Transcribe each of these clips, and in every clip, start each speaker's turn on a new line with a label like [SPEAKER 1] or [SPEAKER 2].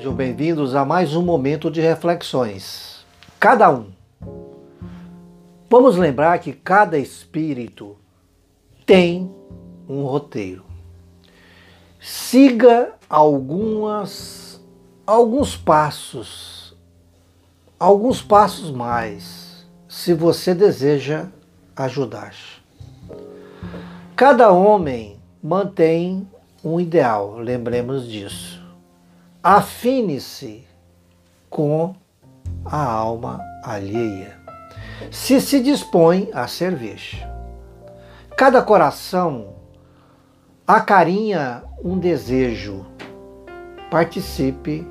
[SPEAKER 1] Sejam bem-vindos a mais um momento de reflexões. Cada um. Vamos lembrar que cada espírito tem um roteiro. Siga algumas alguns passos, alguns passos mais, se você deseja ajudar. Cada homem mantém um ideal, lembremos disso afine-se com a alma alheia, se se dispõe a servir. Cada coração acarinha um desejo, participe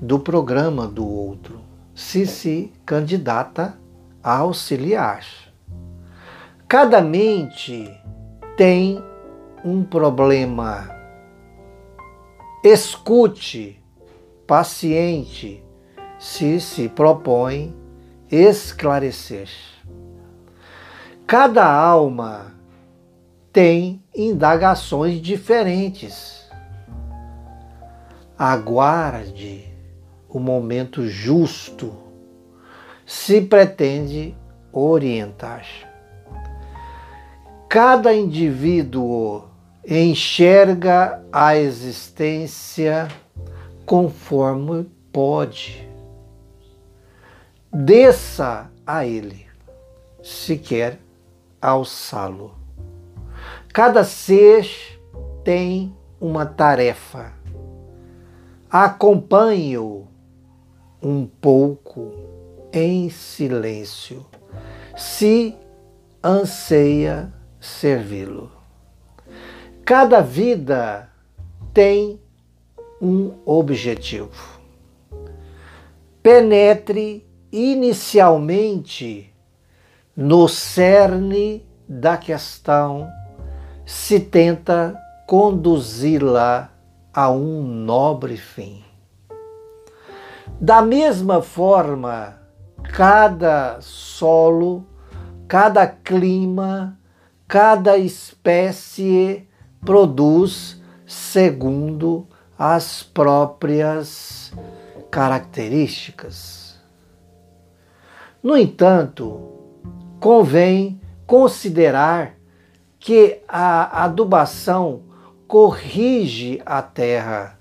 [SPEAKER 1] do programa do outro, se se candidata a auxiliar. Cada mente tem um problema Escute, paciente, se se propõe esclarecer. Cada alma tem indagações diferentes. Aguarde o momento justo se pretende orientar. Cada indivíduo enxerga a existência conforme pode. Desça a ele, se quer alçá-lo. Cada ser tem uma tarefa. Acompanhe-o um pouco em silêncio, se anseia servi-lo. Cada vida tem um objetivo. Penetre inicialmente no cerne da questão, se tenta conduzi-la a um nobre fim. Da mesma forma, cada solo, cada clima, cada espécie produz segundo as próprias características. No entanto, convém considerar que a adubação corrige a terra,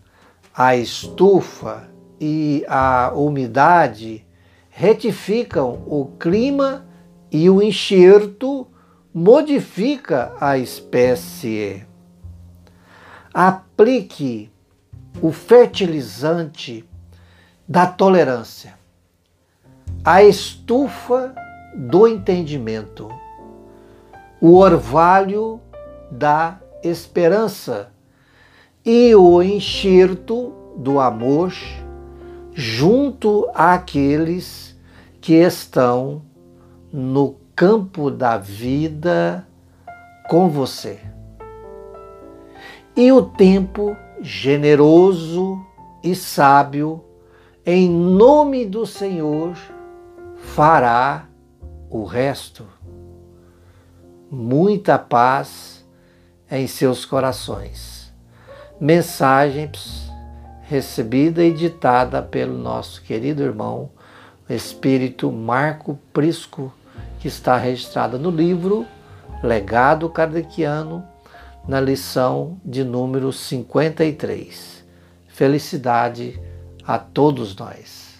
[SPEAKER 1] a estufa e a umidade retificam o clima e o enxerto modifica a espécie. Aplique o fertilizante da tolerância, a estufa do entendimento, o orvalho da esperança e o enxerto do amor junto àqueles que estão no campo da vida com você. E o tempo generoso e sábio, em nome do Senhor, fará o resto. Muita paz em seus corações. Mensagens recebida e ditada pelo nosso querido irmão, Espírito Marco Prisco que está registrada no livro Legado Kardeciano, na lição de número 53. Felicidade a todos nós.